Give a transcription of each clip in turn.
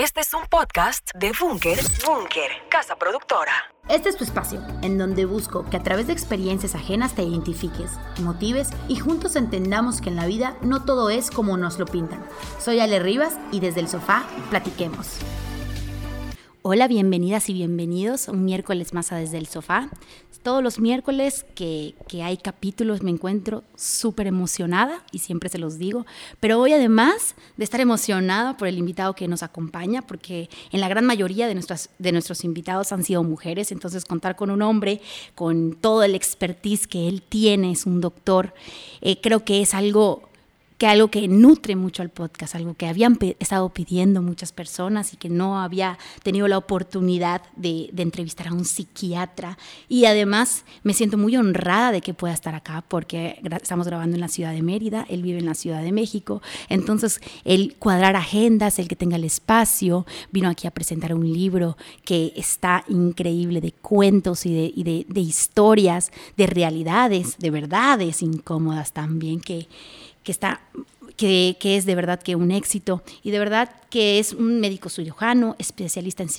Este es un podcast de Bunker, Bunker, casa productora. Este es tu espacio, en donde busco que a través de experiencias ajenas te identifiques, motives y juntos entendamos que en la vida no todo es como nos lo pintan. Soy Ale Rivas y desde el sofá platiquemos. Hola, bienvenidas y bienvenidos un miércoles más a Desde el Sofá. Todos los miércoles que, hay capítulos me encuentro súper emocionada y siempre se los digo, pero hoy además de estar emocionada por el invitado que nos acompaña, porque en la gran mayoría de, de nuestros invitados han sido mujeres, entonces contar con un hombre con todo el expertise que él tiene, es un doctor, eh, creo que es algo que algo que nutre mucho al podcast, algo que habían estado pidiendo muchas personas y que no había tenido la oportunidad de, entrevistar a un psiquiatra. Y además me siento muy honrada de que pueda estar acá porque estamos grabando en la ciudad de Mérida, él vive en la Ciudad de México. Entonces, el cuadrar agendas, el que tenga el espacio, vino aquí a presentar un libro que está increíble de cuentos y de, de historias, de realidades, de verdades incómodas también que que está que, que, es de verdad que un éxito y de verdad que es un médico cirujano, especialista en,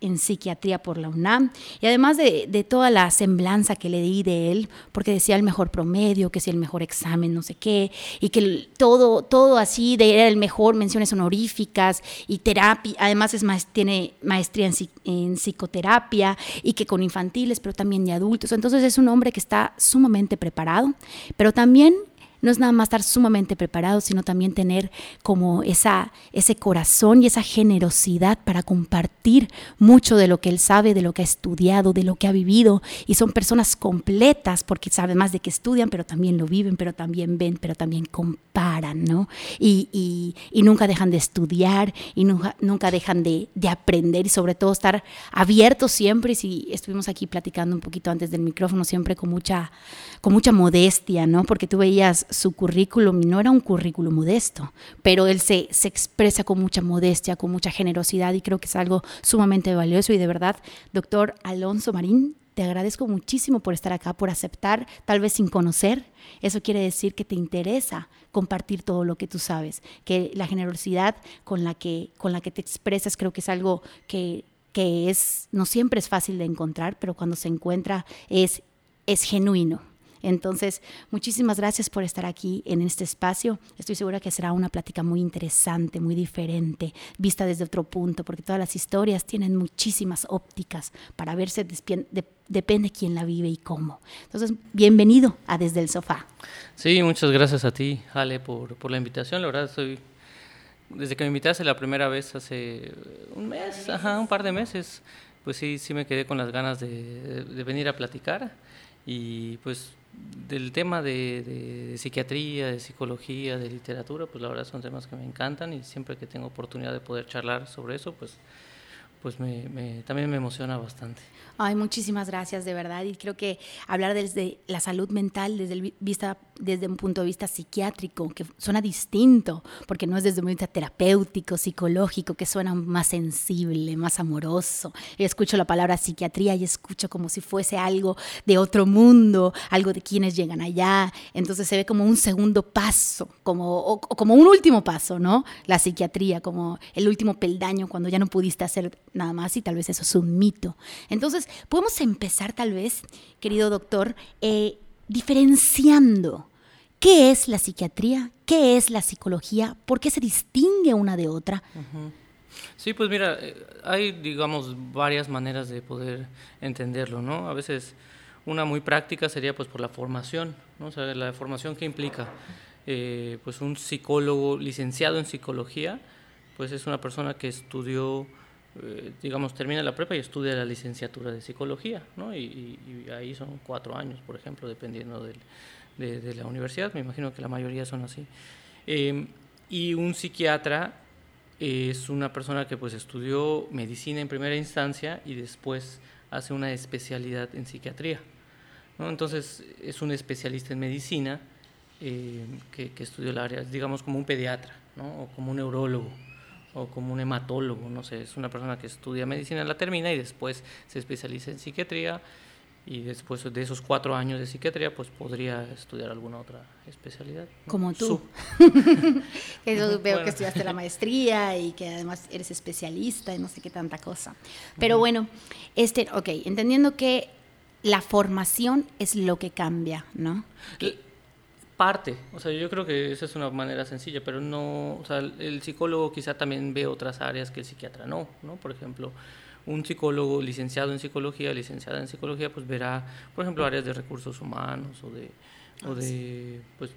en psiquiatría por la UNAM y además de, de, toda la semblanza que le di de él, porque decía el mejor promedio, que si el mejor examen, no sé qué, y que todo, todo así de era el mejor, menciones honoríficas y terapia, además es tiene maestría en, en psicoterapia y que con infantiles, pero también de adultos. Entonces es un hombre que está sumamente preparado, pero también no es nada más estar sumamente preparado, sino también tener como esa, ese corazón y esa generosidad para compartir mucho de lo que él sabe, de lo que ha estudiado, de lo que ha vivido. Y son personas completas porque saben más de que estudian, pero también lo viven, pero también ven, pero también comparan, ¿no? Y, nunca dejan de estudiar y nunca, nunca dejan de, de aprender y sobre todo estar abiertos siempre. Y si estuvimos aquí platicando un poquito antes del micrófono, siempre con mucha, con mucha modestia, ¿no? Porque tú veías su currículum no era un currículum modesto, pero él se, se expresa con mucha modestia, con mucha generosidad y creo que es algo sumamente valioso y de verdad, doctor Alonso Marín, te agradezco muchísimo por estar acá, por aceptar, tal vez sin conocer. Eso quiere decir que te interesa compartir todo lo que tú sabes, que la generosidad con la que, con la que te expresas creo que es algo que, que es, no siempre es fácil de encontrar, pero cuando se encuentra es, es genuino. Entonces, muchísimas gracias por estar aquí en este espacio. Estoy segura que será una plática muy interesante, muy diferente, vista desde otro punto, porque todas las historias tienen muchísimas ópticas para verse, depende quién la vive y cómo. Entonces, bienvenido a Desde el Sofá. Sí, muchas gracias a ti, Ale, por, la invitación. La verdad, estoy desde que me invitaste la primera vez hace un mes, ajá, un par de meses, pues sí, sí me quedé con las ganas de, de venir a platicar y pues del tema de, psiquiatría, de psicología, de literatura, pues la verdad son temas que me encantan y siempre que tengo oportunidad de poder charlar sobre eso, pues, pues me, también me emociona bastante. Ay, muchísimas gracias, de verdad. Y creo que hablar desde la salud mental, desde, el vista, desde un punto de vista psiquiátrico, que suena distinto, porque no es desde un punto de vista terapéutico, psicológico, que suena más sensible, más amoroso. Escucho la palabra psiquiatría y escucho como si fuese algo de otro mundo, algo de quienes llegan allá. Entonces se ve como un segundo paso, como, o, como un último paso, ¿no? La psiquiatría, como el último peldaño cuando ya no pudiste hacer nada más y tal vez eso es un mito. Entonces, podemos empezar tal vez, querido doctor, eh, diferenciando qué es la psiquiatría, qué es la psicología, por qué se distingue una de otra. Sí, pues mira, eh, hay, digamos, varias maneras de poder entenderlo, ¿no? A veces una muy práctica sería pues por la formación, ¿no? O sea, la formación que implica, eh, pues un psicólogo licenciado en psicología, pues es una persona que estudió eh, digamos, termina la prepa y estudia la licenciatura de psicología, ¿no? Y, ahí son cuatro años, por ejemplo, dependiendo de, la universidad, me imagino que la mayoría son así. Em, y un psiquiatra es una persona que pues estudió medicina en primera instancia y después hace una especialidad en psiquiatría, ¿no? Entonces es un especialista en medicina em, que, que estudió el área, digamos como un pediatra, ¿no? O como un neurólogo o como un hematólogo, no sé, es una persona que estudia medicina, la termina y después se especializa en psiquiatría y después de esos cuatro años de psiquiatría, pues podría estudiar alguna otra especialidad. Como tú. Veo que estudiaste la maestría y que además eres especialista y no sé qué tanta cosa. Pero bueno, este, ok, entendiendo que la formación es lo que cambia, ¿no? Parte, o sea, yo creo que esa es una manera sencilla, pero no, o sea, el psicólogo quizá también ve otras áreas que el psiquiatra no, ¿no? Por ejemplo, un psicólogo licenciado en psicología, licenciada en psicología, pues verá, por ejemplo, áreas de recursos humanos o de, o ah, de pues,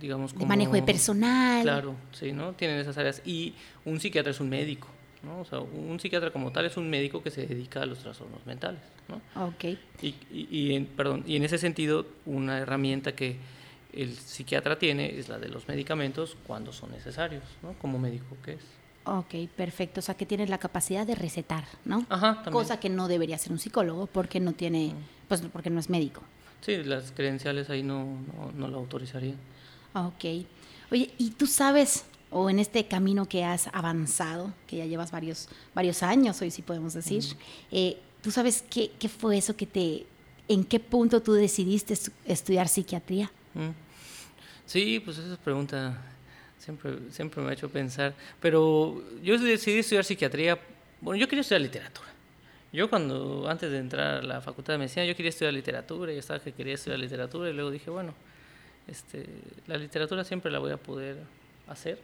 digamos, como... manejo de personal. Claro, sí, ¿no? Tienen esas áreas. Y un psiquiatra es un médico, ¿no? O sea, un psiquiatra como tal es un médico que se dedica a los trastornos mentales, ¿no? Ok. Y, y, en, perdón, y en ese sentido, una herramienta que el psiquiatra tiene es la de los medicamentos cuando son necesarios, ¿no? Como médico que es. Ok, perfecto. O sea, que tienes la capacidad de recetar, ¿no? Ajá, también. Cosa que no debería ser un psicólogo porque no tiene, pues porque no es médico. Sí, las credenciales ahí no, no, lo autorizarían. Ok. Oye, ¿y tú sabes, o en este camino que has avanzado, que ya llevas varios, varios años, hoy sí podemos decir, eh, ¿tú sabes qué, qué, fue eso que te, en qué punto tú decidiste estudiar psiquiatría? Sí, pues esa pregunta siempre, siempre me ha hecho pensar. Pero yo decidí estudiar psiquiatría. Bueno, yo quería estudiar literatura. Yo cuando, antes de entrar a la facultad de medicina, yo quería estudiar literatura y estaba que quería estudiar literatura y luego dije, bueno, este, la literatura siempre la voy a poder hacer,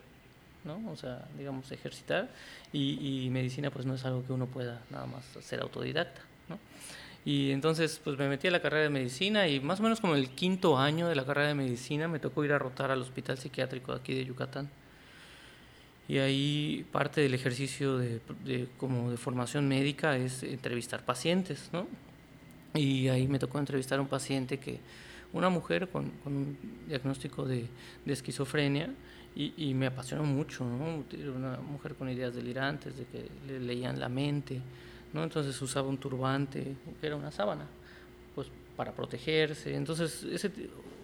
¿no? O sea, digamos, ejercitar y, y medicina pues no es algo que uno pueda nada más ser autodidacta, ¿no? Y entonces pues me metí a la carrera de medicina y más o menos como el quinto año de la carrera de medicina me tocó ir a rotar al hospital psiquiátrico aquí de Yucatán. Y ahí parte del ejercicio de, como de formación médica es entrevistar pacientes, ¿no? Y ahí me tocó entrevistar a un paciente que, una mujer con, con un diagnóstico de, de esquizofrenia, y, y, me apasionó mucho, ¿no? Una mujer con ideas delirantes, de que le leían la mente, ¿no? Entonces usaba un turbante, que era una sábana, pues para protegerse. Entonces ese,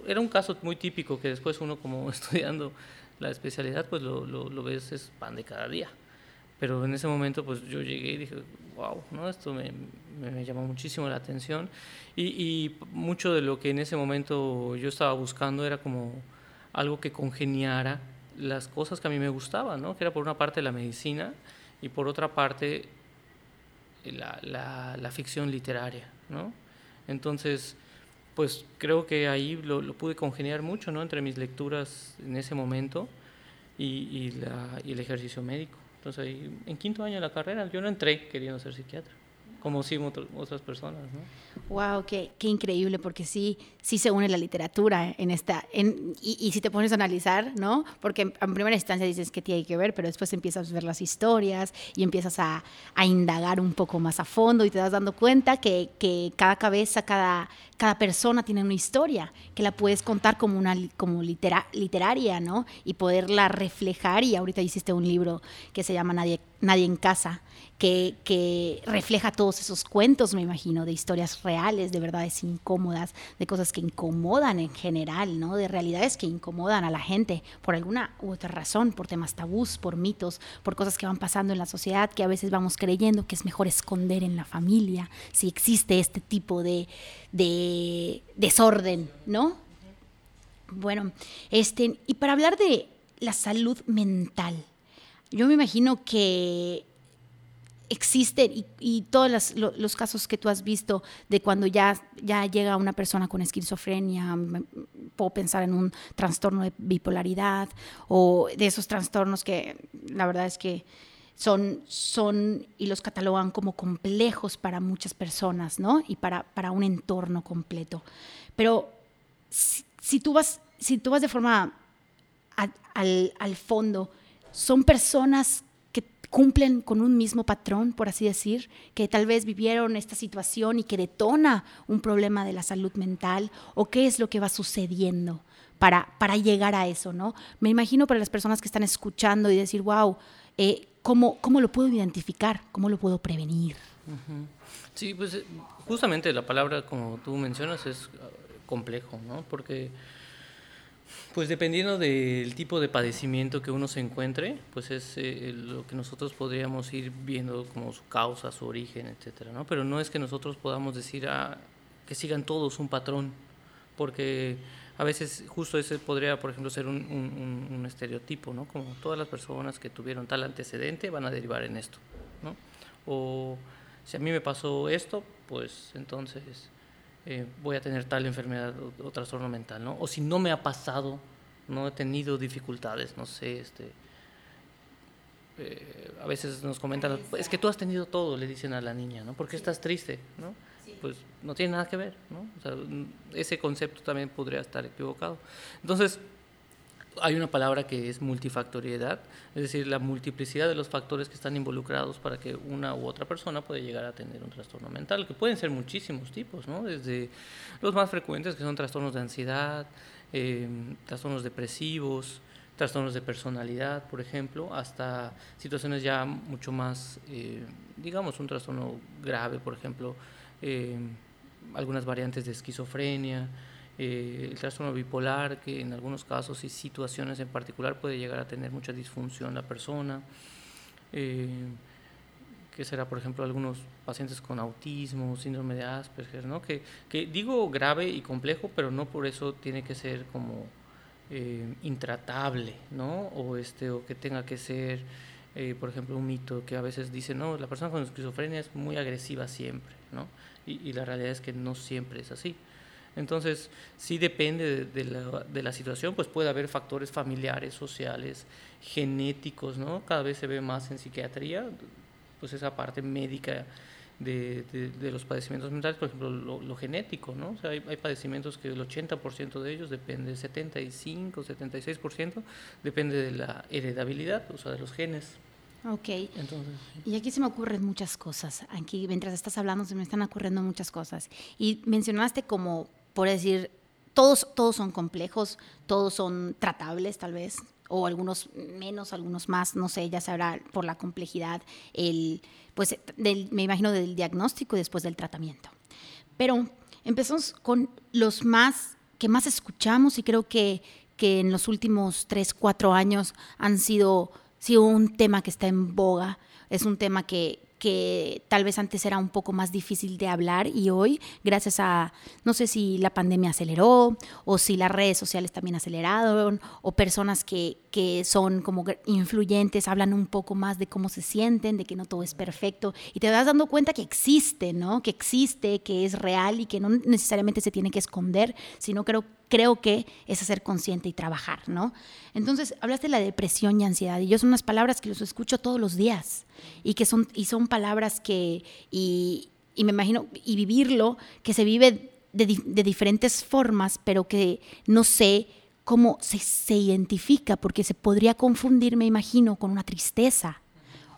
era un caso muy típico que después uno como estudiando la especialidad, pues lo, lo, ves, es pan de cada día. Pero en ese momento pues yo llegué y dije, wow, ¿no? esto me, me, llamó muchísimo la atención. Y, y, mucho de lo que en ese momento yo estaba buscando era como algo que congeniara las cosas que a mí me gustaban, ¿no? que era por una parte la medicina y por otra parte la, la, ficción literaria, ¿no? Entonces, pues creo que ahí lo, lo, pude congeniar mucho, ¿no? Entre mis lecturas en ese momento y, y, la, y el ejercicio médico. Entonces, ahí, en quinto año de la carrera, yo no entré queriendo ser psiquiatra como sí otras personas. ¿no? Wow, qué, qué, increíble, porque sí, sí se une la literatura en esta, en, y, si te pones a analizar, ¿no? Porque en, primera instancia dices que tiene que ver, pero después empiezas a ver las historias y empiezas a, a indagar un poco más a fondo y te das dando cuenta que, que, cada cabeza, cada, cada persona tiene una historia, que la puedes contar como una como litera, literaria, ¿no? Y poderla reflejar, y ahorita hiciste un libro que se llama Nadie, Nadie en Casa, que, refleja todos esos cuentos, me imagino, de historias reales, de verdades incómodas, de cosas que incomodan en general, ¿no? De realidades que incomodan a la gente por alguna u otra razón, por temas tabús, por mitos, por cosas que van pasando en la sociedad que a veces vamos creyendo que es mejor esconder en la familia, si existe este tipo de, de desorden, ¿no? Bueno, este, y para hablar de la salud mental, yo me imagino que existen y, todos los, casos que tú has visto de cuando ya, ya llega una persona con esquizofrenia, puedo pensar en un trastorno de bipolaridad o de esos trastornos que la verdad es que son, son y los catalogan como complejos para muchas personas, ¿no? Y para, para un entorno completo. Pero si, tú, vas, si tú vas de forma al, al fondo, son personas cumplen con un mismo patrón, por así decir, que tal vez vivieron esta situación y que detona un problema de la salud mental o qué es lo que va sucediendo para, para llegar a eso, ¿no? Me imagino para las personas que están escuchando y decir, wow, eh, ¿cómo, ¿cómo lo puedo identificar? ¿Cómo lo puedo prevenir? Sí, pues eh, justamente la palabra, como tú mencionas, es ah, complejo, ¿no? Porque pues dependiendo del tipo de padecimiento que uno se encuentre, pues es eh, lo que nosotros podríamos ir viendo como su causa, su origen, etcétera, ¿no? Pero no es que nosotros podamos decir, ah, que sigan todos un patrón, porque a veces justo ese podría, por ejemplo, ser un, un, estereotipo, ¿no? Como todas las personas que tuvieron tal antecedente van a derivar en esto, ¿no? O si a mí me pasó esto, pues entonces eh, voy a tener tal enfermedad o, trastorno mental, ¿no? O si no me ha pasado, no he tenido dificultades, no sé, este... Eh, a veces nos comentan, es que tú has tenido todo, le dicen a la niña, ¿no? ¿Por qué estás triste? ¿no? Pues no tiene nada que ver, ¿no? Ese concepto también podría estar equivocado. Entonces, hay una palabra que es multifactoriedad, es decir, la multiplicidad de los factores que están involucrados para que una u otra persona pueda llegar a tener un trastorno mental, que pueden ser muchísimos tipos, ¿no? Desde los más frecuentes, que son trastornos de ansiedad, eh, trastornos depresivos, trastornos de personalidad, por ejemplo, hasta situaciones ya mucho más, eh, digamos, un trastorno grave, por ejemplo, eh, algunas variantes de esquizofrenia, eh, el trastorno bipolar, que en algunos casos y situaciones en particular puede llegar a tener mucha disfunción la persona, eh, que será, por ejemplo, algunos pacientes con autismo, síndrome de Asperger, que, digo grave y complejo, pero no por eso tiene que ser como intratable, o, este, o que tenga que ser... por ejemplo, un mito que a veces dice, no, la persona con esquizofrenia es muy agresiva siempre, y, la realidad es que no siempre es así. Entonces, sí depende de, la, de, la, situación, pues puede haber factores familiares, sociales, genéticos, ¿no? Cada vez se ve más en psiquiatría, pues esa parte médica de, de los padecimientos mentales, por ejemplo, lo, genético, ¿no? O sea, hay, hay, padecimientos que el 80% de ellos depende, el 75, 76% depende de la heredabilidad, o sea, de los genes. Ok. y aquí se me ocurren muchas cosas. Aquí, mientras estás hablando, se me están ocurriendo muchas cosas. Y mencionaste como, por decir, todos, todos son complejos, todos son tratables, tal vez, o algunos menos, algunos más, no sé, ya sabrá por la complejidad, el, pues me imagino del diagnóstico y después del tratamiento. Pero empezamos con los más que más escuchamos y creo que, que en los últimos tres, cuatro años han sido sí un tema que está en boga, es un tema que, que tal vez antes era un poco más difícil de hablar y hoy, gracias a, no sé si la pandemia aceleró o si las redes sociales también aceleraron o personas que, que son como influyentes hablan un poco más de cómo se sienten, de que no todo es perfecto y te vas dando cuenta que existe, ¿no? Que existe, que es real y que no necesariamente se tiene que esconder, sino creo creo que es hacer consciente y trabajar, ¿no? Entonces, hablaste de la depresión y ansiedad, y yo son unas palabras que los escucho todos los días, y que son, y son palabras que, y, me imagino, y vivirlo, que se vive de, diferentes formas, pero que no sé cómo se, se, identifica, porque se podría confundir, me imagino, con una tristeza,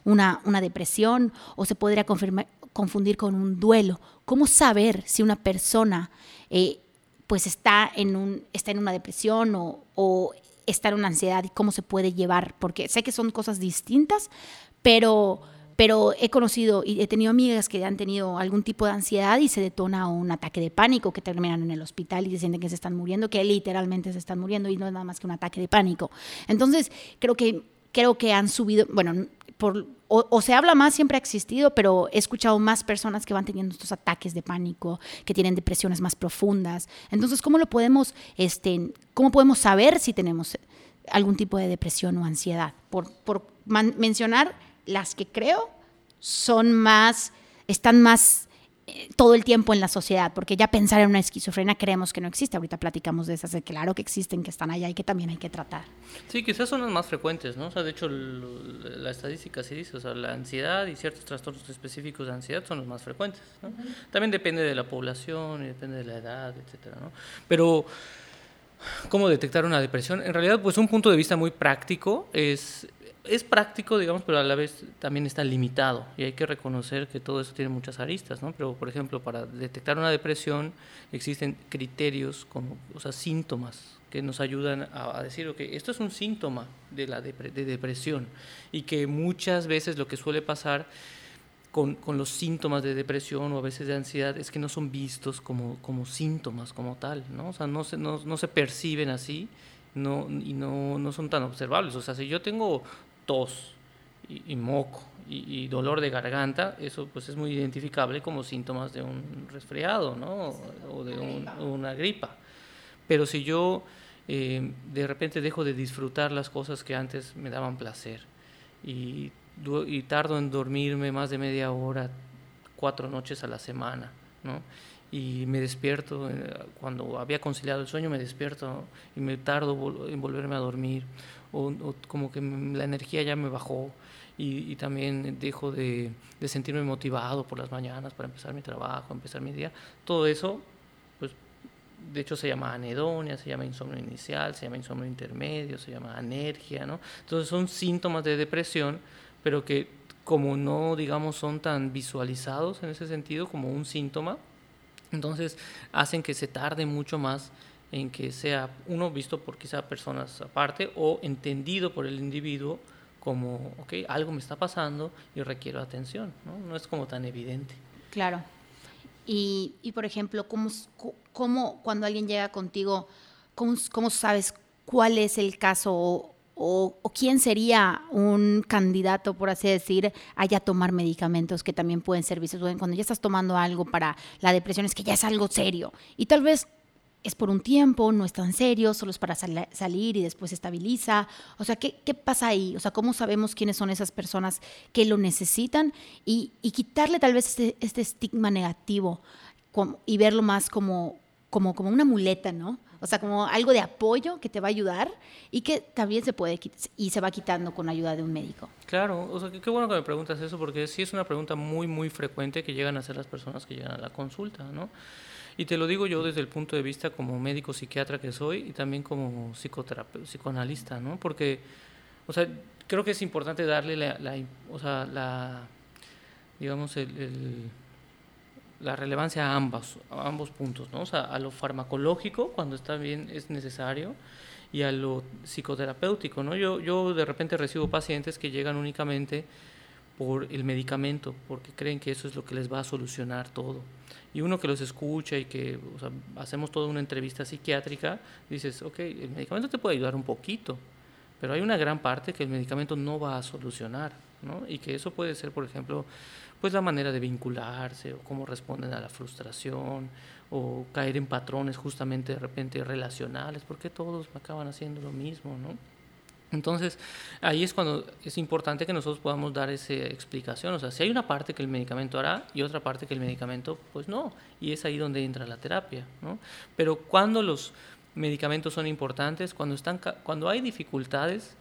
una, una depresión, o se podría confundir con un duelo. ¿Cómo saber si una persona... Eh, pues está en, un, está en una depresión o, o está en una ansiedad y cómo se puede llevar, porque sé que son cosas distintas, pero, pero he conocido y he tenido amigas que han tenido algún tipo de ansiedad y se detona un ataque de pánico, que terminan en el hospital y se sienten que se están muriendo, que literalmente se están muriendo y no es nada más que un ataque de pánico. Entonces, creo que, creo que han subido, bueno, por o, se habla más, siempre ha existido, pero he escuchado más personas que van teniendo estos ataques de pánico, que tienen depresiones más profundas. Entonces, ¿cómo lo podemos, este, cómo podemos saber si tenemos algún tipo de depresión o ansiedad? Por, por mencionar las que creo son más, están más todo el tiempo en la sociedad, porque ya pensar en una esquizofrenia creemos que no existe. Ahorita platicamos de esas, de claro que existen, que están allá y que también hay que tratar. Sí, quizás son las más frecuentes, ¿no? O sea, de hecho, la estadística sí dice, o sea, la ansiedad y ciertos trastornos específicos de ansiedad son los más frecuentes, ¿no? También depende de la población y depende de la edad, etcétera, ¿no? Pero, ¿cómo detectar una depresión? En realidad, pues un punto de vista muy práctico es es práctico, digamos, pero a la vez también está limitado y hay que reconocer que todo eso tiene muchas aristas, ¿no? Pero, por ejemplo, para detectar una depresión existen criterios, como, o sea, síntomas que nos ayudan a, decir, ok, esto es un síntoma de la de depresión y que muchas veces lo que suele pasar con, con, los síntomas de depresión o a veces de ansiedad es que no son vistos como, como síntomas como tal, ¿no? O sea, no se, no, no se perciben así no, y no, no son tan observables. O sea, si yo tengo tos y, moco y, dolor de garganta, eso pues es muy identificable como síntomas de un resfriado, ¿no? O de una gripa. Pero si yo eh, de repente dejo de disfrutar las cosas que antes me daban placer y, y tardo en dormirme más de media hora, cuatro noches a la semana, ¿no? y me despierto, eh, cuando había conciliado el sueño me despierto y me tardo en volverme a dormir, o, como que la energía ya me bajó y, también dejo de, de, sentirme motivado por las mañanas para empezar mi trabajo, empezar mi día, todo eso, pues de hecho se llama anedonia, se llama insomnio inicial, se llama insomnio intermedio, se llama anergia, ¿no? Entonces son síntomas de depresión, pero que como no, digamos, son tan visualizados en ese sentido como un síntoma, entonces hacen que se tarde mucho más en que sea uno visto por quizá personas aparte o entendido por el individuo como, ok, algo me está pasando y requiero atención, ¿no? No es como tan evidente. Claro. Y, y por ejemplo, ¿cómo, ¿cómo, cuando alguien llega contigo, cómo, cómo sabes cuál es el caso o, quién sería un candidato, por así decir, a tomar medicamentos que también pueden ser vistos. Cuando ya estás tomando algo para la depresión es que ya es algo serio y tal vez es por un tiempo, no es tan serio, solo es para salir y después se estabiliza. O sea, ¿qué, ¿qué, pasa ahí? O sea, ¿cómo sabemos quiénes son esas personas que lo necesitan? Y, y quitarle tal vez este, este estigma negativo y verlo más como, como, como una muleta, ¿no? O sea, como algo de apoyo que te va a ayudar y que también se puede y se va quitando con ayuda de un médico. Claro, o sea, qué bueno que me preguntas eso porque sí es una pregunta muy, muy frecuente que llegan a hacer las personas que llegan a la consulta, ¿no? Y te lo digo yo desde el punto de vista como médico psiquiatra que soy y también como psicoanalista, ¿no? Porque, o sea, creo que es importante darle la, o sea, digamos, la relevancia a ambos, a ambos puntos, ¿no? O sea, a lo farmacológico, cuando está bien, es necesario, y a lo psicoterapéutico, ¿no? Yo, yo de repente recibo pacientes que llegan únicamente por el medicamento, porque creen que eso es lo que les va a solucionar todo. Y uno que los escucha y que hacemos toda una entrevista psiquiátrica, dices, ok, el medicamento te puede ayudar un poquito, pero hay una gran parte que el medicamento no va a solucionar, ¿no? Y que eso puede ser, por ejemplo, pues la manera de vincularse o cómo responden a la frustración o caer en patrones justamente de repente relacionales, porque todos acaban haciendo lo mismo, ¿no? Entonces, ahí es cuando es importante que nosotros podamos dar esa explicación. O sea, si hay una parte que el medicamento hará y otra parte que el medicamento, pues no. Y es ahí donde entra la terapia, ¿no? Pero cuando los medicamentos son importantes, cuando, están, cuando hay dificultades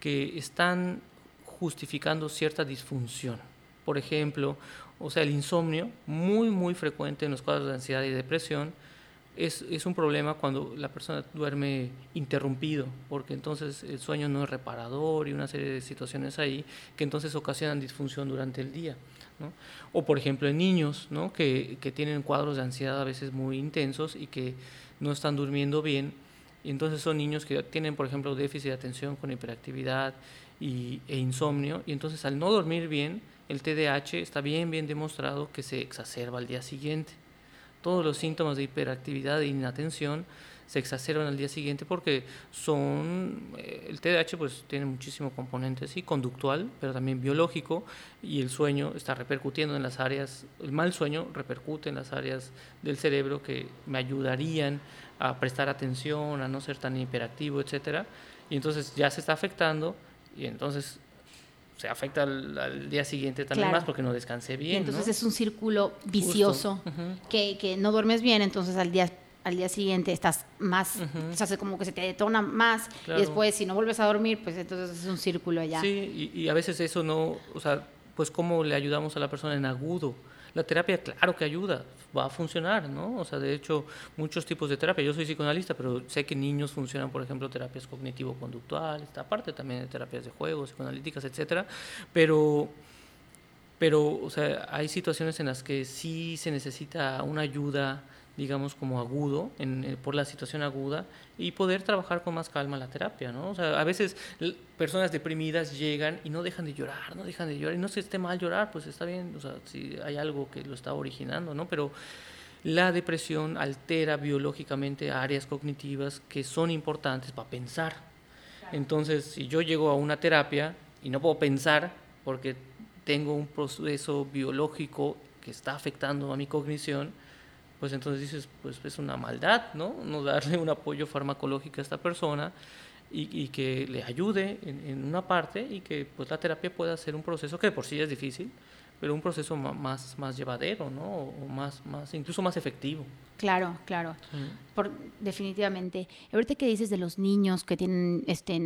que están justificando cierta disfunción, por ejemplo, o sea, el insomnio, muy, muy frecuente en los cuadros de ansiedad y depresión, es, es, un problema cuando la persona duerme interrumpido, porque entonces el sueño no es reparador y una serie de situaciones ahí que entonces ocasionan disfunción durante el día. O por ejemplo en niños ¿no? que, que, tienen cuadros de ansiedad a veces muy intensos y que no están durmiendo bien, y entonces son niños que tienen por ejemplo déficit de atención con hiperactividad y, e insomnio, y entonces al no dormir bien, el TDAH está bien, bien demostrado que se exacerba al día siguiente. Todos los síntomas de hiperactividad e inatención se exacerban al día siguiente porque son, eh, el TDAH pues tiene muchísimo componente, sí, conductual, pero también biológico, y el sueño está repercutiendo en las áreas, el mal sueño repercute en las áreas del cerebro que me ayudarían a prestar atención, a no ser tan hiperactivo, etcétera, y entonces ya se está afectando, y entonces se afecta al, día siguiente también más porque no descansé bien. entonces es un círculo vicioso que, que, no duermes bien, entonces al día al día siguiente estás más, se hace como que se te detona más y después si no vuelves a dormir, pues entonces es un círculo allá. Sí, y, y a veces eso no, o sea, pues cómo le ayudamos a la persona en agudo. La terapia, claro que ayuda, va a funcionar, ¿no? O sea, de hecho, muchos tipos de terapia. Yo soy psicoanalista, pero sé que niños funcionan, por ejemplo, terapias cognitivo-conductuales, aparte también de terapias de juegos, psicoanalíticas, etcétera. Pero pero o sea, hay situaciones en las que sí se necesita una ayuda digamos, como agudo, en, eh, por la situación aguda, y poder trabajar con más calma la terapia, ¿no? O sea, a veces personas deprimidas llegan y no dejan de llorar, no dejan de llorar, y no se esté mal llorar, pues está bien, o sea, si hay algo que lo está originando, ¿no? Pero la depresión altera biológicamente áreas cognitivas que son importantes para pensar. Entonces, si yo llego a una terapia y no puedo pensar porque tengo un proceso biológico que está afectando a mi cognición, pues entonces dices, pues es una maldad, ¿no? No darle un apoyo farmacológico a esta persona y, que le ayude en, una parte y que pues la terapia pueda ser un proceso que por sí es difícil, pero un proceso más, más llevadero, ¿no? O más, más, incluso más efectivo. Claro, claro. Por, definitivamente. Ahorita que dices de los niños que tienen este,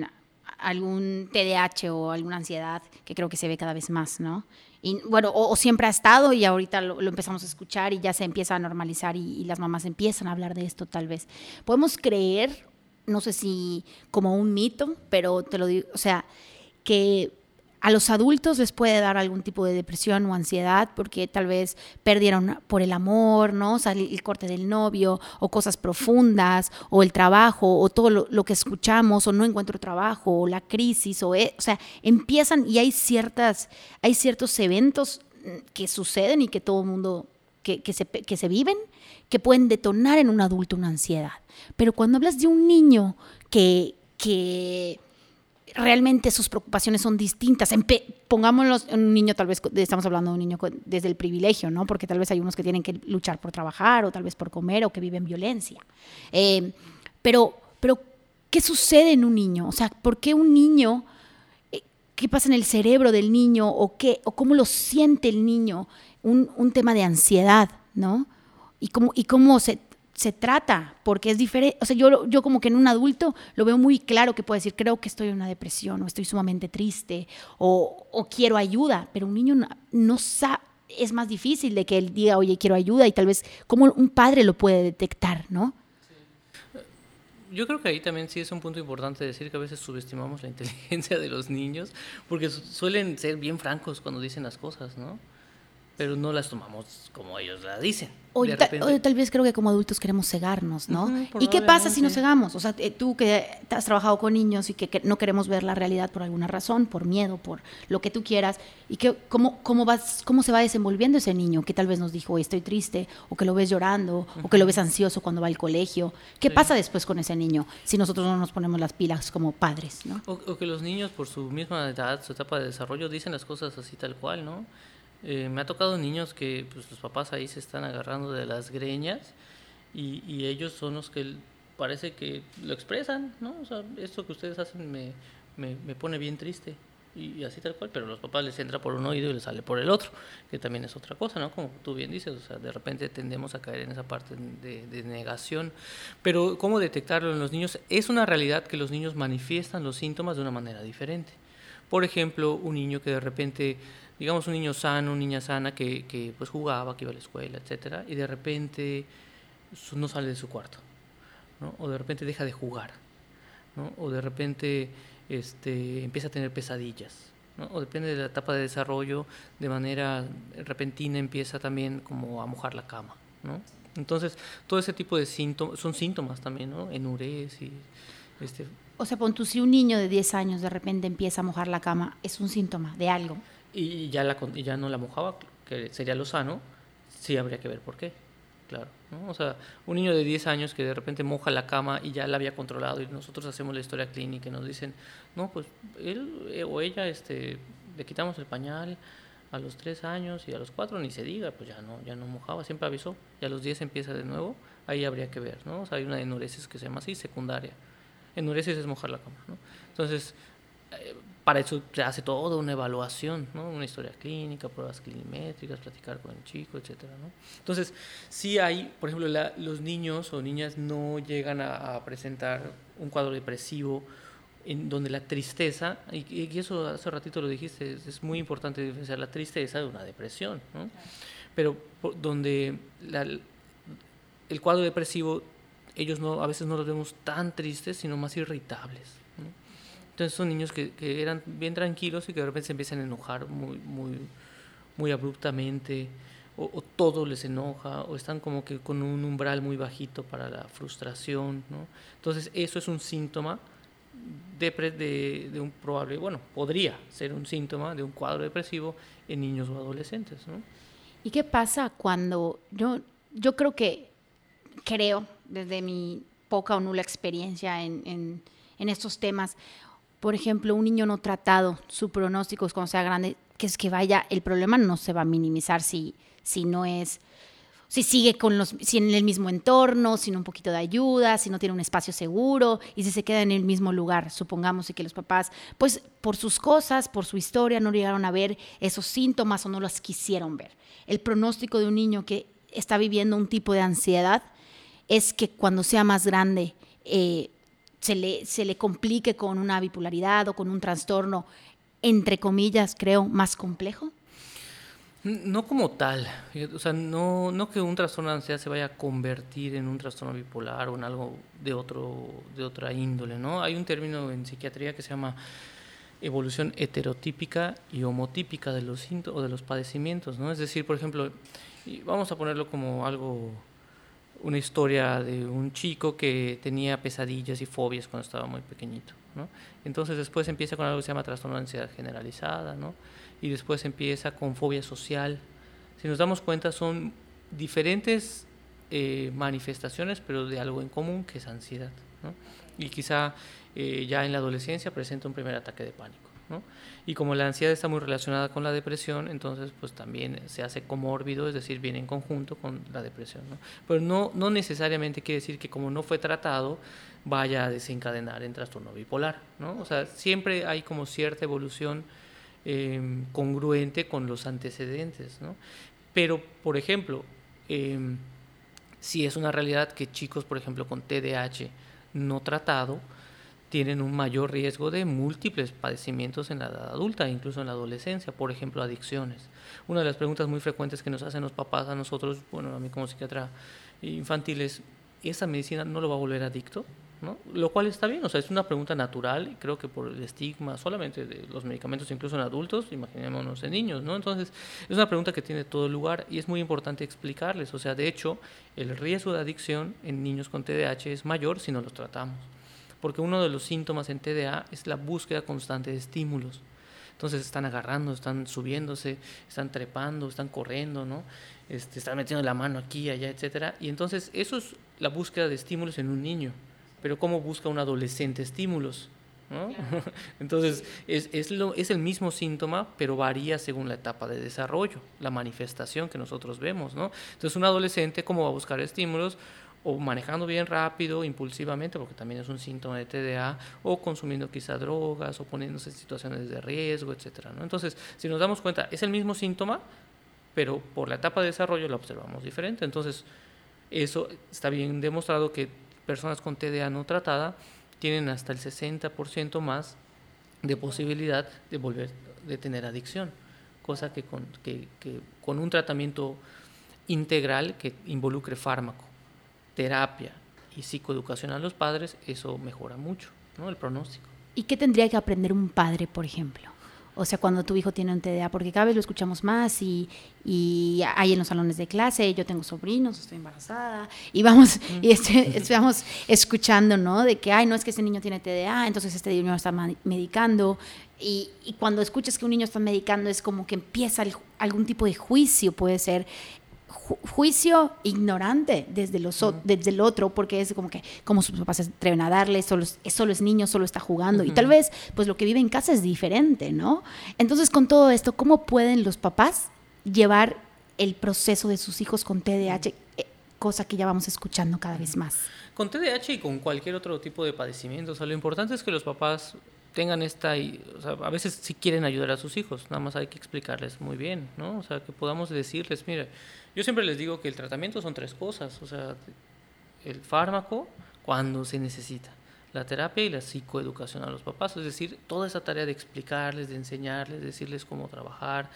algún TDAH o alguna ansiedad, que creo que se ve cada vez más, ¿no? Y bueno, o, siempre ha estado y ahorita lo, empezamos a escuchar y ya se empieza a normalizar y, y, las mamás empiezan a hablar de esto tal vez. Podemos creer no sé si como un mito, pero te lo digo, o sea, que a los adultos les puede dar algún tipo de depresión o ansiedad porque tal vez perdieron por el amor, ¿no? O sea, el, corte del novio o cosas profundas o el trabajo o todo lo, que escuchamos o no encuentro trabajo o la crisis o, e, o sea, empiezan y hay ciertas, hay ciertos eventos que suceden y que todo el mundo, que, que, se, que se viven que pueden detonar en un adulto una ansiedad. Pero cuando hablas de un niño que, que realmente sus preocupaciones son distintas. pongámoslo en un niño, tal vez estamos hablando de un niño desde el privilegio, ¿no? Porque tal vez hay unos que tienen que luchar por trabajar o tal vez por comer o que viven violencia. Eh, pero, pero, ¿qué sucede en un niño? O sea, ¿por qué un niño, eh, qué pasa en el cerebro del niño o, qué, o cómo lo siente el niño? Un, un tema de ansiedad, ¿no? y cómo, y cómo se, se trata, porque es diferente, o sea, yo, yo como que en un adulto lo veo muy claro que puede decir, creo que estoy en una depresión o estoy sumamente triste o, o quiero ayuda, pero un niño no, sabe, es más difícil de que él diga, oye, quiero ayuda y tal vez como un padre lo puede detectar, ¿no? Yo creo que ahí también sí es un punto importante decir que a veces subestimamos la inteligencia de los niños, porque suelen ser bien francos cuando dicen las cosas, ¿no? Pero no las tomamos como ellos la dicen. O, tal vez creo que como adultos queremos cegarnos, ¿no? ¿Y qué pasa si nos cegamos? O sea, eh, tú que has trabajado con niños y que, no queremos ver la realidad por alguna razón, por miedo, por lo que tú quieras, y que cómo, cómo, vas, cómo se va desenvolviendo ese niño que tal vez nos dijo, estoy triste, o que lo ves llorando, o que lo ves ansioso cuando va al colegio. ¿Qué pasa después con ese niño si nosotros no nos ponemos las pilas como padres, ¿no? O, o que los niños por su misma edad, su etapa de desarrollo, dicen las cosas así tal cual, ¿no? Eh, me ha tocado niños que pues, los papás ahí se están agarrando de las greñas y, y, ellos son los que parece que lo expresan, ¿no? O sea, esto que ustedes hacen me, me, me pone bien triste y, así tal cual, pero los papás les entra por un oído y les sale por el otro, que también es otra cosa, ¿no? Como tú bien dices, o sea, de repente tendemos a caer en esa parte de, de negación. Pero ¿cómo detectarlo en los niños? Es una realidad que los niños manifiestan los síntomas de una manera diferente. Por ejemplo, un niño que de repente digamos un niño sano, una niña sana que, pues jugaba, que iba a la escuela, etcétera, y de repente no sale de su cuarto, ¿no? o de repente deja de jugar, o de repente este, empieza a tener pesadillas, ¿no? o depende de la etapa de desarrollo, de manera repentina empieza también como a mojar la cama, ¿no? Entonces, todo ese tipo de síntomas, son síntomas también, ¿no? Enurez y... Este... O sea, pon tú, si un niño de 10 años de repente empieza a mojar la cama, es un síntoma de algo y ya, la, y ya no la mojaba, que sería lo sano, sí habría que ver por qué. Claro, ¿no? O sea, un niño de 10 años que de repente moja la cama y ya la había controlado y nosotros hacemos la historia clínica y nos dicen, no, pues él eh, o ella, este, le quitamos el pañal a los 3 años y a los 4 ni se diga, pues ya no, ya no mojaba, siempre avisó, y a los 10 empieza de nuevo, ahí habría que ver, ¿no? O sea, hay una enuresis que se llama así, secundaria. Enuresis es mojar la cama, ¿no? Entonces, eh, para eso se hace toda una evaluación, ¿no? una historia clínica, pruebas clinimétricas, platicar con el chico, etcétera, ¿no? Entonces, sí hay, por ejemplo, los niños o niñas no llegan a, presentar un cuadro depresivo en donde la tristeza, y, eso hace ratito lo dijiste, es, muy importante diferenciar la tristeza de una depresión, ¿no? pero donde el cuadro depresivo, ellos no, a veces no los vemos tan tristes, sino más irritables. Entonces son niños que, que, eran bien tranquilos y que de repente se empiezan a enojar muy, muy, muy abruptamente, o, todo les enoja, o están como que con un umbral muy bajito para la frustración. ¿no? Entonces eso es un síntoma de, de, de, un probable, bueno, podría ser un síntoma de un cuadro depresivo en niños o adolescentes. ¿no? ¿Y qué pasa cuando yo, yo creo que, creo, desde mi poca o nula experiencia en, en, en estos temas, por ejemplo, un niño no tratado, su pronóstico es cuando sea grande, que es que vaya, el problema no se va a minimizar si, si no es si sigue con los, si en el mismo entorno, sin un poquito de ayuda, si no tiene un espacio seguro y si se queda en el mismo lugar, supongamos y que los papás, pues por sus cosas, por su historia, no llegaron a ver esos síntomas o no los quisieron ver. El pronóstico de un niño que está viviendo un tipo de ansiedad es que cuando sea más grande eh, se, le, se le complique con una bipolaridad o con un trastorno, entre comillas, creo, más complejo. No como tal, o sea, no, no que un trastorno de ansiedad se vaya a convertir en un trastorno bipolar o en algo de, otro, de otra índole, ¿no? Hay un término en psiquiatría que se llama evolución heterotípica y homotípica de los o de los padecimientos, ¿no? Es decir, por ejemplo, vamos a ponerlo como algo, una historia de un chico que tenía pesadillas y fobias cuando estaba muy pequeñito, ¿no? Entonces después empieza con algo que se llama trastorno de ansiedad generalizada, ¿no? y después empieza con fobia social. Si nos damos cuenta son diferentes eh, manifestaciones, pero de algo en común que es ansiedad. ¿no? Y quizá eh, ya en la adolescencia presenta un primer ataque de pánico. Y como la ansiedad está muy relacionada con la depresión, entonces pues también se hace comórbido, es decir, viene en conjunto con la depresión. ¿no? Pero no, no necesariamente quiere decir que como no fue tratado, vaya a desencadenar en trastorno bipolar. ¿no? O sea, siempre hay como cierta evolución Em, congruente con los antecedentes. ¿no? Pero, por ejemplo, em, si es una realidad que chicos, por ejemplo, con TDAH no tratado, tienen un mayor riesgo de múltiples padecimientos en la edad adulta, incluso en la adolescencia, por ejemplo, adicciones. Una de las preguntas muy frecuentes que nos hacen los papás a nosotros, bueno, a mí como psiquiatra infantil es, ¿esa medicina no lo va a volver adicto? Lo cual está bien, o sea, es una pregunta natural y creo que por el estigma solamente de los medicamentos, incluso en adultos, imaginémonos en niños, ¿no? Entonces, es una pregunta que tiene todo lugar y es muy importante explicarles, o sea, de hecho, el riesgo de adicción en niños con TDAH es mayor si no los tratamos, porque uno de los síntomas en TDA es la búsqueda constante de estímulos. Entonces están agarrando, están subiéndose, están trepando, están corriendo, ¿no? Este, están metiendo la mano aquí, allá, etcétera. Y entonces eso es la búsqueda de estímulos en un niño pero ¿cómo busca un adolescente estímulos? Entonces, es, es, lo, es, el mismo síntoma, pero varía según la etapa de desarrollo, la manifestación que nosotros vemos. ¿no? Entonces, un adolescente, ¿cómo va a buscar estímulos? O manejando bien rápido, impulsivamente, porque también es un síntoma de TDA, o consumiendo quizá drogas, o poniéndose en situaciones de riesgo, etc. ¿no? Entonces, si nos damos cuenta, es el mismo síntoma, pero por la etapa de desarrollo lo observamos diferente. Entonces, eso está bien demostrado que personas con TDA no tratada tienen hasta el 60% más de posibilidad de volver de tener adicción, cosa que con, que, con un tratamiento integral que involucre fármaco, terapia y psicoeducación a los padres, eso mejora mucho ¿no? el pronóstico. ¿Y qué tendría que aprender un padre, por ejemplo? O sea, cuando tu hijo tiene un TDA, porque cada vez lo escuchamos más y, y hay en los salones de clase, yo tengo sobrinos, estoy embarazada, y vamos, y este, estamos escuchando, ¿no? De que, ay, no es que ese niño tiene TDA, entonces este niño está medicando. Y, y, cuando escuchas que un niño está medicando es como que empieza algún tipo de juicio, puede ser juicio ignorante desde, los, desde el otro, porque es como que, como sus papás se atreven a darle, solo es, solo es niño, solo está jugando. Y tal vez, pues lo que vive en casa es diferente, ¿no? Entonces, con todo esto, ¿cómo pueden los papás llevar el proceso de sus hijos con TDAH? Eh, cosa que ya vamos escuchando cada vez más. Con TDAH y con cualquier otro tipo de padecimiento, o sea, lo importante es que los papás tengan esta, o sea, a veces si quieren ayudar a sus hijos, nada más hay que explicarles muy bien, ¿no? O sea, que podamos decirles, mire, yo siempre les digo que el tratamiento son tres cosas, o sea, el fármaco cuando se necesita, la terapia y la psicoeducación a los papás, es decir, toda esa tarea de explicarles, de enseñarles, decirles cómo trabajar,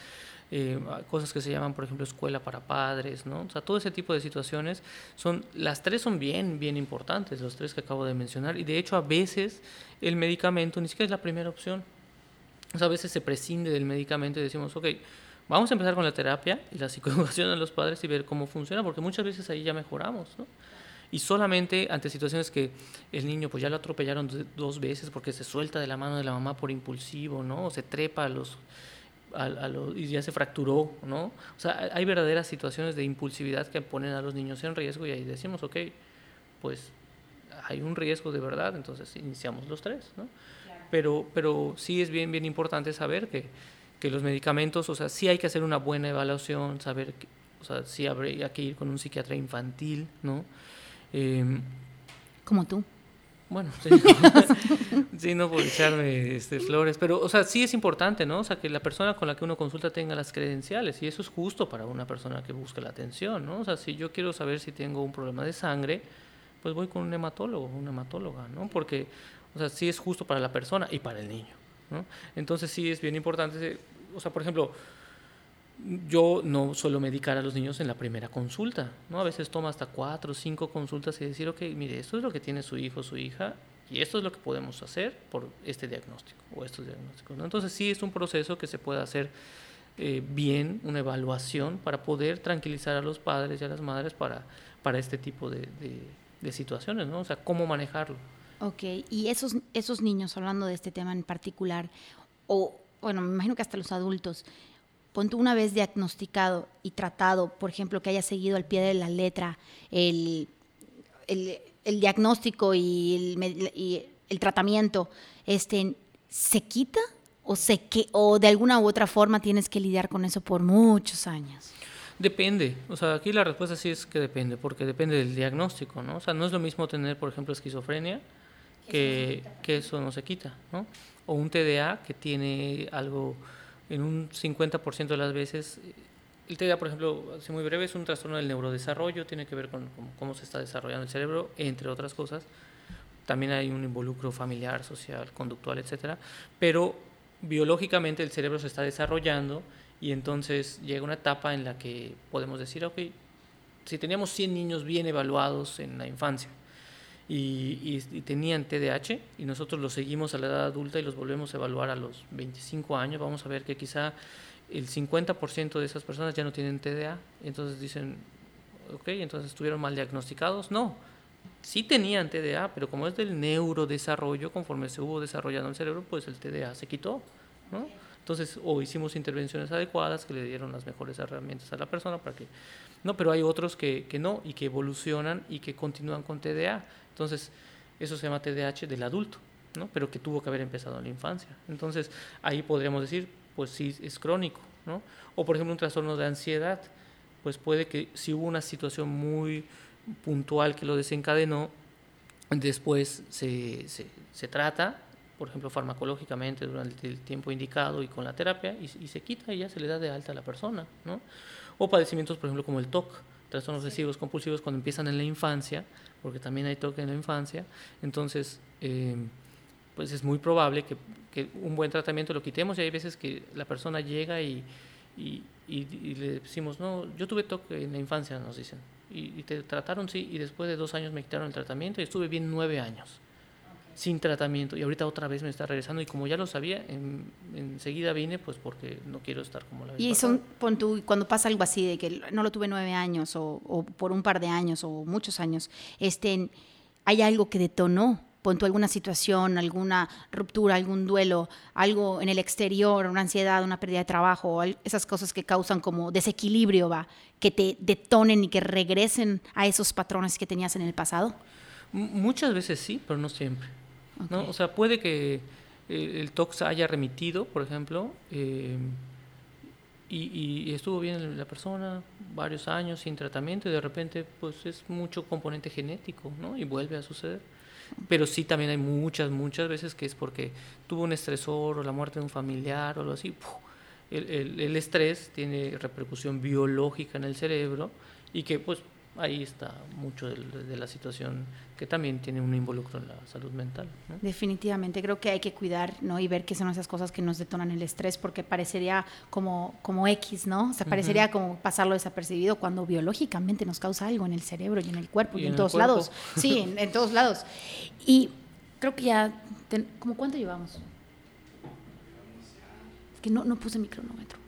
eh, cosas que se llaman, por ejemplo, escuela para padres, ¿no? O sea, todo ese tipo de situaciones son, las tres son bien, bien importantes, los tres que acabo de mencionar, y de hecho a veces el medicamento ni siquiera es la primera opción. O sea, a veces se prescinde del medicamento y decimos, ok, Vamos a empezar con la terapia y la psicoeducación de los padres y ver cómo funciona, porque muchas veces ahí ya mejoramos, ¿no? Y solamente ante situaciones que el niño pues ya lo atropellaron dos veces porque se suelta de la mano de la mamá por impulsivo, ¿no? O se trepa a los, a, los y ya se fracturó, ¿no? O sea, hay verdaderas situaciones de impulsividad que ponen a los niños en riesgo y ahí decimos, ok, pues hay un riesgo de verdad, entonces iniciamos los tres, ¿no? Pero, pero sí es bien, bien importante saber que que los medicamentos, o sea, sí hay que hacer una buena evaluación, saber, o sea, sí habría que ir con un psiquiatra infantil, ¿no? Em, Como tú. Bueno, sí, no por echarme este, flores, pero, o sea, sí es importante, ¿no? O sea, que la persona con la que uno consulta tenga las credenciales y eso es justo para una persona que busca la atención, ¿no? O sea, si yo quiero saber si tengo un problema de sangre, pues voy con un hematólogo, una hematóloga, ¿no? Porque, o sea, sí es justo para la persona y para el niño, ¿no? Entonces sí es bien importante, o sea, por ejemplo, yo no suelo medicar a los niños en la primera consulta, ¿no? A veces toma hasta cuatro o cinco consultas y decir, ok, mire, esto es lo que tiene su hijo su hija y esto es lo que podemos hacer por este diagnóstico o estos diagnósticos. Entonces sí es un proceso que se puede hacer eh, bien, una evaluación para poder tranquilizar a los padres y a las madres para, para este tipo de, de, situaciones, ¿no? O sea, cómo manejarlo. Ok, y esos, esos niños, hablando de este tema en particular, o bueno, me imagino que hasta los adultos, ponte una vez diagnosticado y tratado, por ejemplo, que haya seguido al pie de la letra el, diagnóstico y el, tratamiento, este, ¿se quita o, se, que, o de alguna u otra forma tienes que lidiar con eso por muchos años? Depende, o sea, aquí la respuesta sí es que depende, porque depende del diagnóstico, ¿no? O sea, no es lo mismo tener, por ejemplo, esquizofrenia, que, que eso no se quita, ¿no? O un TDA que tiene algo en un 50% de las veces. El TDA, por ejemplo, así muy breve, es un trastorno del neurodesarrollo, tiene que ver con, cómo se está desarrollando el cerebro, entre otras cosas. También hay un involucro familiar, social, conductual, etcétera. Pero biológicamente el cerebro se está desarrollando y entonces llega una etapa en la que podemos decir, ok, si teníamos 100 niños bien evaluados en la infancia, y, tenían TDAH y nosotros los seguimos a la edad adulta y los volvemos a evaluar a los 25 años, vamos a ver que quizá el 50% de esas personas ya no tienen TDA. Entonces dicen, ok, entonces estuvieron mal diagnosticados. No, sí tenían TDA, pero como es del neurodesarrollo, conforme se hubo desarrollando el cerebro, pues el TDA se quitó. ¿no? Entonces, o hicimos intervenciones adecuadas que le dieron las mejores herramientas a la persona para que... No, pero hay otros que, que no y que evolucionan y que continúan con TDA. Entonces, eso se llama TDAH del adulto, ¿no? pero que tuvo que haber empezado en la infancia. Entonces, ahí podríamos decir, pues sí, es crónico. ¿no? O, por ejemplo, un trastorno de ansiedad, pues puede que si hubo una situación muy puntual que lo desencadenó, después se, se, se trata, por ejemplo, farmacológicamente durante el tiempo indicado y con la terapia, y, y, se quita y ya se le da de alta a la persona. ¿no? O padecimientos, por ejemplo, como el TOC, trastornos obsesivos compulsivos cuando empiezan en la infancia, porque también hay toque en la infancia, entonces eh, pues es muy probable que, que, un buen tratamiento lo quitemos y hay veces que la persona llega y, y, y, le decimos, no, yo tuve toque en la infancia, nos dicen, y, te trataron, sí, y después de dos años me quitaron el tratamiento y estuve bien nueve años sin tratamiento y ahorita otra vez me está regresando y como ya lo sabía, en, enseguida vine pues porque no quiero estar como la vez Y son, pon tú, cuando pasa algo así de que no lo tuve nueve años o, o por un par de años o muchos años, este, hay algo que detonó pon tú alguna situación, alguna ruptura, algún duelo, algo en el exterior, una ansiedad, una pérdida de trabajo, esas cosas que causan como desequilibrio, va, que te detonen y que regresen a esos patrones que tenías en el pasado? muchas veces sí, pero no siempre. ¿No? O sea, puede que eh, el tox haya remitido, por ejemplo, eh, y, y, estuvo bien la persona varios años sin tratamiento y de repente pues es mucho componente genético, ¿no? Y vuelve a suceder. Pero sí también hay muchas, muchas veces que es porque tuvo un estresor o la muerte de un familiar o algo así. El, el, el estrés tiene repercusión biológica en el cerebro y que pues ahí está mucho de, la situación que también tiene un involucro en la salud mental. Definitivamente, creo que hay que cuidar ¿no? y ver qué son esas cosas que nos detonan el estrés, porque parecería como, como X, ¿no? O sea, parecería como pasarlo desapercibido cuando biológicamente nos causa algo en el cerebro y en el cuerpo y, en, todos lados. Sí, en, todos lados. Y creo que ya, ¿como cuánto llevamos? Es que no, no puse mi cronómetro.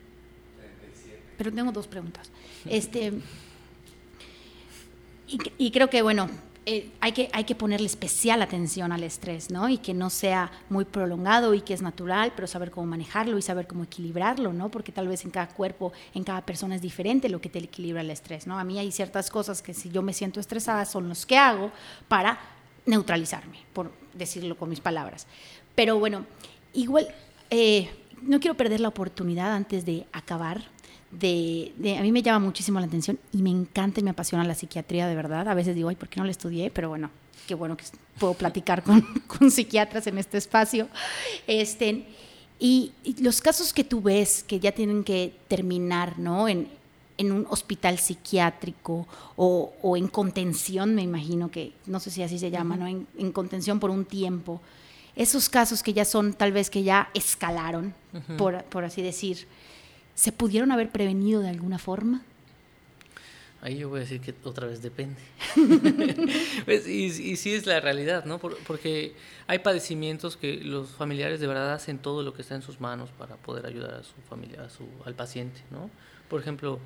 Pero tengo dos preguntas. Este. Y, creo que, bueno, eh, hay, que, hay que ponerle especial atención al estrés, ¿no? Y que no sea muy prolongado y que es natural, pero saber cómo manejarlo y saber cómo equilibrarlo, ¿no? Porque tal vez en cada cuerpo, en cada persona es diferente lo que te equilibra el estrés, ¿no? A mí hay ciertas cosas que si yo me siento estresada son los que hago para neutralizarme, por decirlo con mis palabras. Pero bueno, igual, eh, no quiero perder la oportunidad antes de acabar. De, a mí me llama muchísimo la atención y me encanta y me apasiona la psiquiatría de verdad. A veces digo, ay, ¿por qué no la estudié? Pero bueno, qué bueno que puedo platicar con, con psiquiatras en este espacio. Este, y, los casos que tú ves que ya tienen que terminar, ¿no? En, en un hospital psiquiátrico o, o, en contención, me imagino que, no sé si así se llama, ¿no? En, en, contención por un tiempo. Esos casos que ya son, tal vez que ya escalaron, por, por así decir, ¿se pudieron haber prevenido de alguna forma? Ahí yo voy a decir que otra vez depende. Pues, y, y, sí es la realidad, ¿no? porque hay padecimientos que los familiares de verdad hacen todo lo que está en sus manos para poder ayudar a su familia, a su, al paciente, ¿no? Por ejemplo,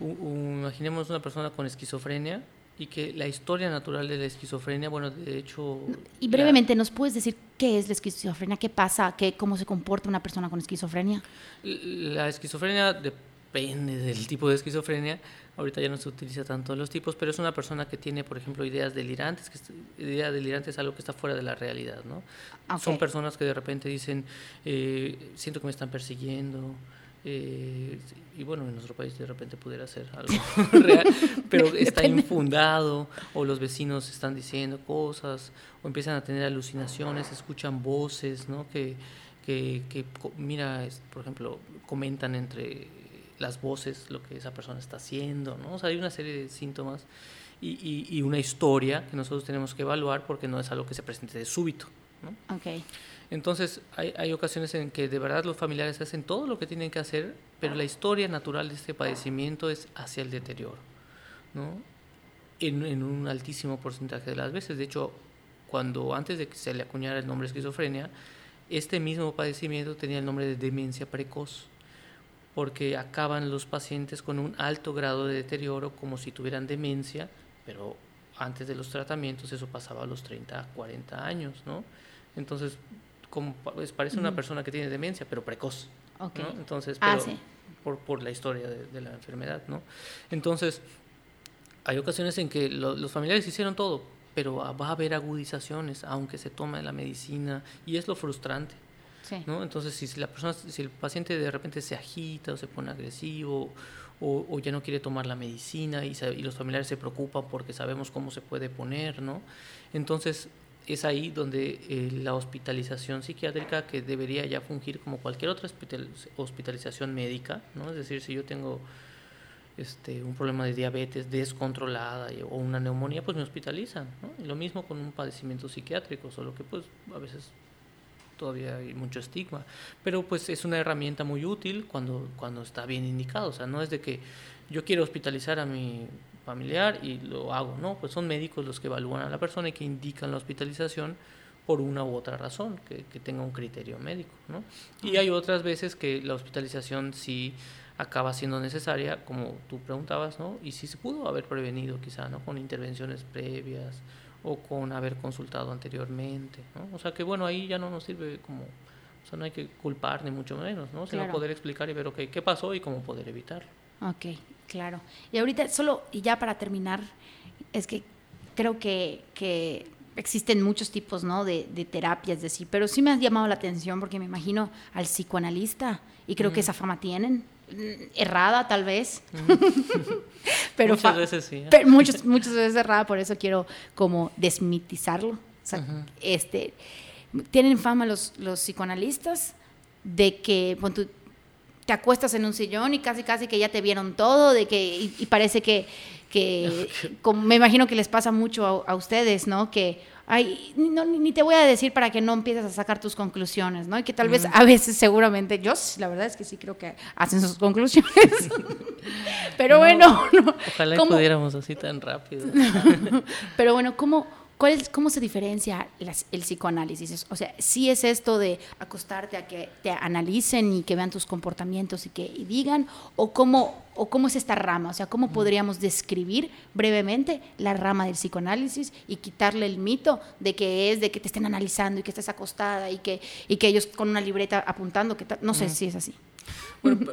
imaginemos una persona con esquizofrenia y que la historia natural de la esquizofrenia, bueno, de hecho... Y brevemente, ¿nos puedes decir qué es la esquizofrenia? ¿Qué pasa? ¿Qué, ¿Cómo se comporta una persona con esquizofrenia? La esquizofrenia depende del tipo de esquizofrenia ahorita ya no se utiliza tanto los tipos, pero es una persona que tiene, por ejemplo, ideas delirantes, que idea delirante es algo que está fuera de la realidad, ¿no? Son personas que de repente dicen, eh, siento que me están persiguiendo, eh, y bueno, en nuestro país de repente pudiera ser algo real, pero está infundado, o los vecinos están diciendo cosas, o empiezan a tener alucinaciones, escuchan voces, ¿no? Que, que, que mira, por ejemplo, comentan entre las voces, lo que esa persona está haciendo, ¿no? O sea, hay una serie de síntomas y, y, una historia que nosotros tenemos que evaluar porque no es algo que se presente de súbito, ¿no? Okay. Entonces, hay, hay, ocasiones en que de verdad los familiares hacen todo lo que tienen que hacer, pero la historia natural de este padecimiento es hacia el deterioro, ¿no? En, en un altísimo porcentaje de las veces. De hecho, cuando antes de que se le acuñara el nombre esquizofrenia, este mismo padecimiento tenía el nombre de demencia precoz porque acaban los pacientes con un alto grado de deterioro como si tuvieran demencia, pero antes de los tratamientos eso pasaba a los 30, 40 años, ¿no? Entonces, como pues, parece una persona que tiene demencia, pero precoz. Okay. Entonces, ah, pero, por, por, la historia de, la enfermedad, ¿no? Entonces, hay ocasiones en que los familiares hicieron todo, pero va a haber agudizaciones, aunque se tome la medicina, y es lo frustrante. ¿no? Entonces, si la persona, si el paciente de repente se agita o se pone agresivo o, o ya no quiere tomar la medicina y, y, los familiares se preocupan porque sabemos cómo se puede poner, ¿no? Entonces, es ahí donde eh, la hospitalización psiquiátrica, que debería ya fungir como cualquier otra hospitalización médica, ¿no? Es decir, si yo tengo este, un problema de diabetes descontrolada o una neumonía, pues me hospitalizan. lo mismo con un padecimiento psiquiátrico, solo que pues a veces todavía hay mucho estigma, pero pues es una herramienta muy útil cuando, cuando está bien indicado, o sea, no es de que yo quiero hospitalizar a mi familiar y lo hago, no, pues son médicos los que evalúan a la persona y que indican la hospitalización por una u otra razón, que, que tenga un criterio médico, ¿no? Y hay otras veces que la hospitalización sí acaba siendo necesaria, como tú preguntabas, ¿no? Y sí se pudo haber prevenido quizá, ¿no? Con intervenciones previas, o con haber consultado anteriormente, ¿no? O sea que bueno, ahí ya no nos sirve como, o sea, no hay que culpar ni mucho menos, ¿no? Sino poder explicar y ver, ok, qué pasó y cómo poder evitarlo. Ok, claro. Y ahorita solo, y ya para terminar, es que creo que, que existen muchos tipos, ¿no? De, de terapias, de sí, pero sí me ha llamado la atención porque me imagino al psicoanalista y creo que esa fama tienen Mm, errada tal vez. pero muchas veces sí. Pero muchas, muchas veces errada, por eso quiero como desmitizarlo. este, tienen fama los, los psicoanalistas de que te acuestas en un sillón y casi casi que ya te vieron todo, de que y, parece que, que como, me imagino que les pasa mucho a, a ustedes, ¿no? Que ay, no, ni te voy a decir para que no empieces a sacar tus conclusiones, ¿no? Y que tal vez a veces seguramente, yo la verdad es que sí creo que hacen sus conclusiones. Pero bueno, no. Ojalá pudiéramos así tan rápido. Pero bueno, ¿cómo ¿Cómo se diferencia el psicoanálisis? O sea, si es esto de acostarte a que te analicen y que vean tus comportamientos y que digan, o cómo, o cómo es esta rama, o sea, cómo podríamos describir brevemente la rama del psicoanálisis y quitarle el mito de que es de que te estén analizando y que estés acostada y que, y que ellos con una libreta apuntando, que no sé si es así. Bueno,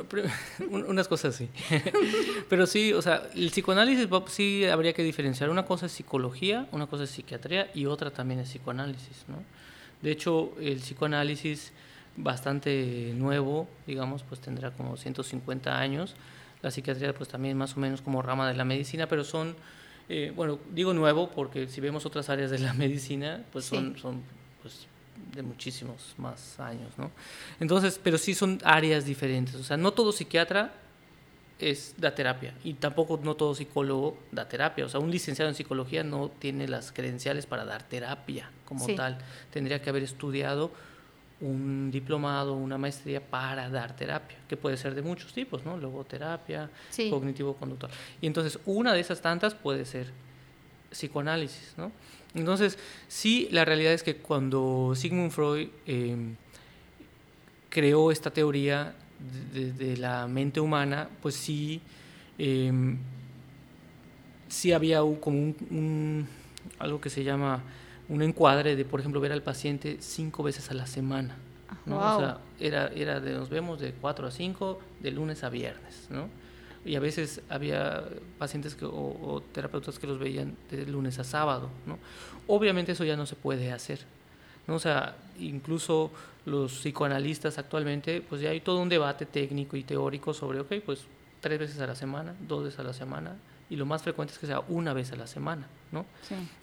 unas cosas sí. Pero sí, o sea, el psicoanálisis sí habría que diferenciar. Una cosa es psicología, una cosa es psiquiatría y otra también es psicoanálisis, ¿no? De hecho, el psicoanálisis bastante nuevo, digamos, pues tendrá como 150 años. La psiquiatría pues también más o menos como rama de la medicina, pero son, eh, bueno, digo nuevo porque si vemos otras áreas de la medicina, pues son, son pues, de muchísimos más años, ¿no? Entonces, pero sí son áreas diferentes, o sea, no todo psiquiatra es da terapia y tampoco no todo psicólogo da terapia, o sea, un licenciado en psicología no tiene las credenciales para dar terapia como tal, tendría que haber estudiado un diplomado, una maestría para dar terapia, que puede ser de muchos tipos, ¿no? Logoterapia, cognitivo-conductual. Y entonces una de esas tantas puede ser psicoanálisis, ¿no? Entonces, sí, la realidad es que cuando Sigmund Freud em, creó esta teoría de, la mente humana, pues sí, em, sí había como un, algo que se llama un encuadre de, por ejemplo, ver al paciente cinco veces a la semana. ¿no? O sea, era, era de, nos vemos de cuatro a cinco, de lunes a viernes, ¿no? Y a veces había pacientes que, o, terapeutas que los veían de lunes a sábado, ¿no? Obviamente eso ya no se puede hacer, ¿no? O sea, incluso los psicoanalistas actualmente, pues ya hay todo un debate técnico y teórico sobre, ok, pues tres veces a la semana, dos veces a la semana, y lo más frecuente es que sea una vez a la semana, ¿no?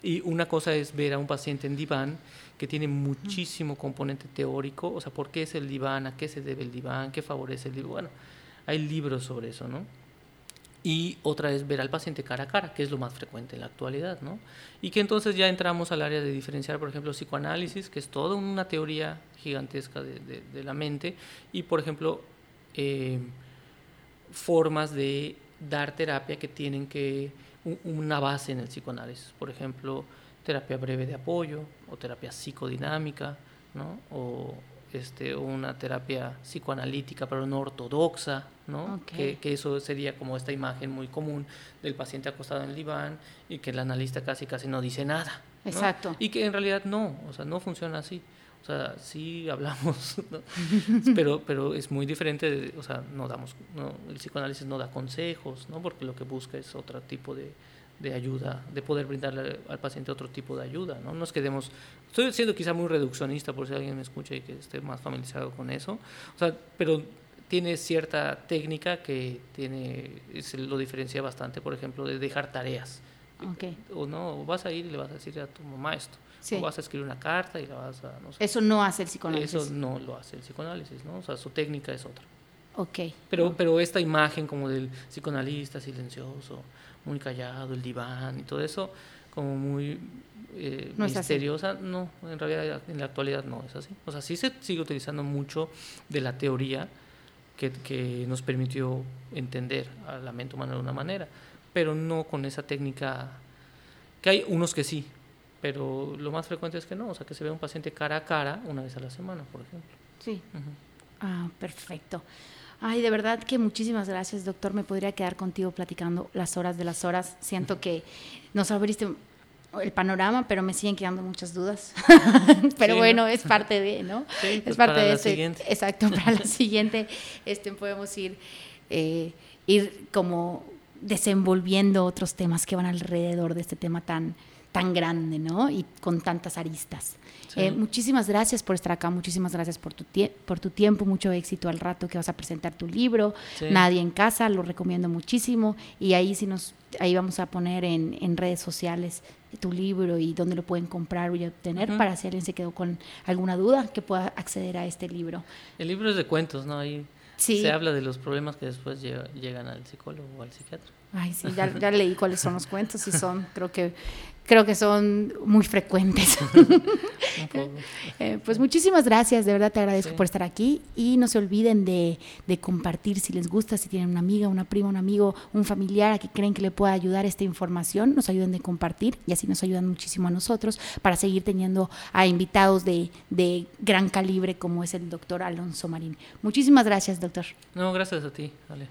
Y una cosa es ver a un paciente en diván que tiene muchísimo componente teórico, o sea, ¿por qué es el diván? ¿A qué se debe el diván? ¿Qué favorece el diván? Bueno, hay libros sobre eso, ¿no? Y otra es ver al paciente cara a cara, que es lo más frecuente en la actualidad, ¿no? Y que entonces ya entramos al área de diferenciar, por ejemplo, psicoanálisis, que es toda una teoría gigantesca de, de, la mente, y, por ejemplo, eh, formas de dar terapia que tienen que una base en el psicoanálisis, por ejemplo, terapia breve de apoyo o terapia psicodinámica, ¿no? o este, una terapia psicoanalítica pero no ortodoxa, ¿no? Que, que, eso sería como esta imagen muy común del paciente acostado en el diván y que el analista casi casi no dice nada. Exacto. Y que en realidad no, o sea, no funciona así. O sea, sí hablamos, pero, pero es muy diferente, o sea, no damos, no, el psicoanálisis no da consejos, ¿no? porque lo que busca es otro tipo de, de ayuda, de poder brindarle al paciente otro tipo de ayuda. No nos quedemos, estoy siendo quizá muy reduccionista por si alguien me escucha y que esté más familiarizado con eso, o sea, pero tiene cierta técnica que tiene, se lo diferencia bastante, por ejemplo, de dejar tareas. O no, vas a ir y le vas a decir a tu mamá esto. O vas a escribir una carta y la vas a... Eso no hace el psicoanálisis. Eso no lo hace el psicoanálisis, ¿no? O sea, su técnica es otra. Ok. Pero, pero esta imagen como del psicoanalista silencioso, muy callado, el diván y todo eso, como muy eh, misteriosa, no, en realidad en la actualidad no es así. O sea, sí se sigue utilizando mucho de la teoría que, que nos permitió entender a la mente humana de una manera, pero no con esa técnica, que hay unos que sí, pero lo más frecuente es que no, o sea, que se ve un paciente cara a cara una vez a la semana, por ejemplo. Sí. Ah, perfecto. Ay, de verdad que muchísimas gracias, doctor. Me podría quedar contigo platicando las horas de las horas. Siento que nos abriste el panorama, pero me siguen quedando muchas dudas. pero bueno, es parte de, ¿no? es pues parte de la Siguiente. Exacto, para la siguiente este, podemos ir, eh, ir como desenvolviendo otros temas que van alrededor de este tema tan, tan grande, ¿no? Y con tantas aristas. Eh, muchísimas gracias por estar acá, muchísimas gracias por tu, por tu tiempo, mucho éxito al rato que vas a presentar tu libro, Nadie en casa, lo recomiendo muchísimo y ahí sí nos, ahí vamos a poner en, en redes sociales tu libro y dónde lo pueden comprar y obtener para si alguien se quedó con alguna duda que pueda acceder a este libro. El libro es de cuentos, ¿no? Ahí se habla de los problemas que después llegan al psicólogo o al psiquiatra. Ay, sí, ya, ya, leí cuáles son los cuentos y son, creo que creo que son muy frecuentes. Eh, pues muchísimas gracias, de verdad te agradezco por estar aquí y no se olviden de, de, compartir si les gusta, si tienen una amiga, una prima, un amigo, un familiar a que creen que le pueda ayudar esta información, nos ayuden de compartir y así nos ayudan muchísimo a nosotros para seguir teniendo a invitados de, de gran calibre como es el doctor Alonso Marín. Muchísimas gracias, doctor. No, gracias a ti, vale.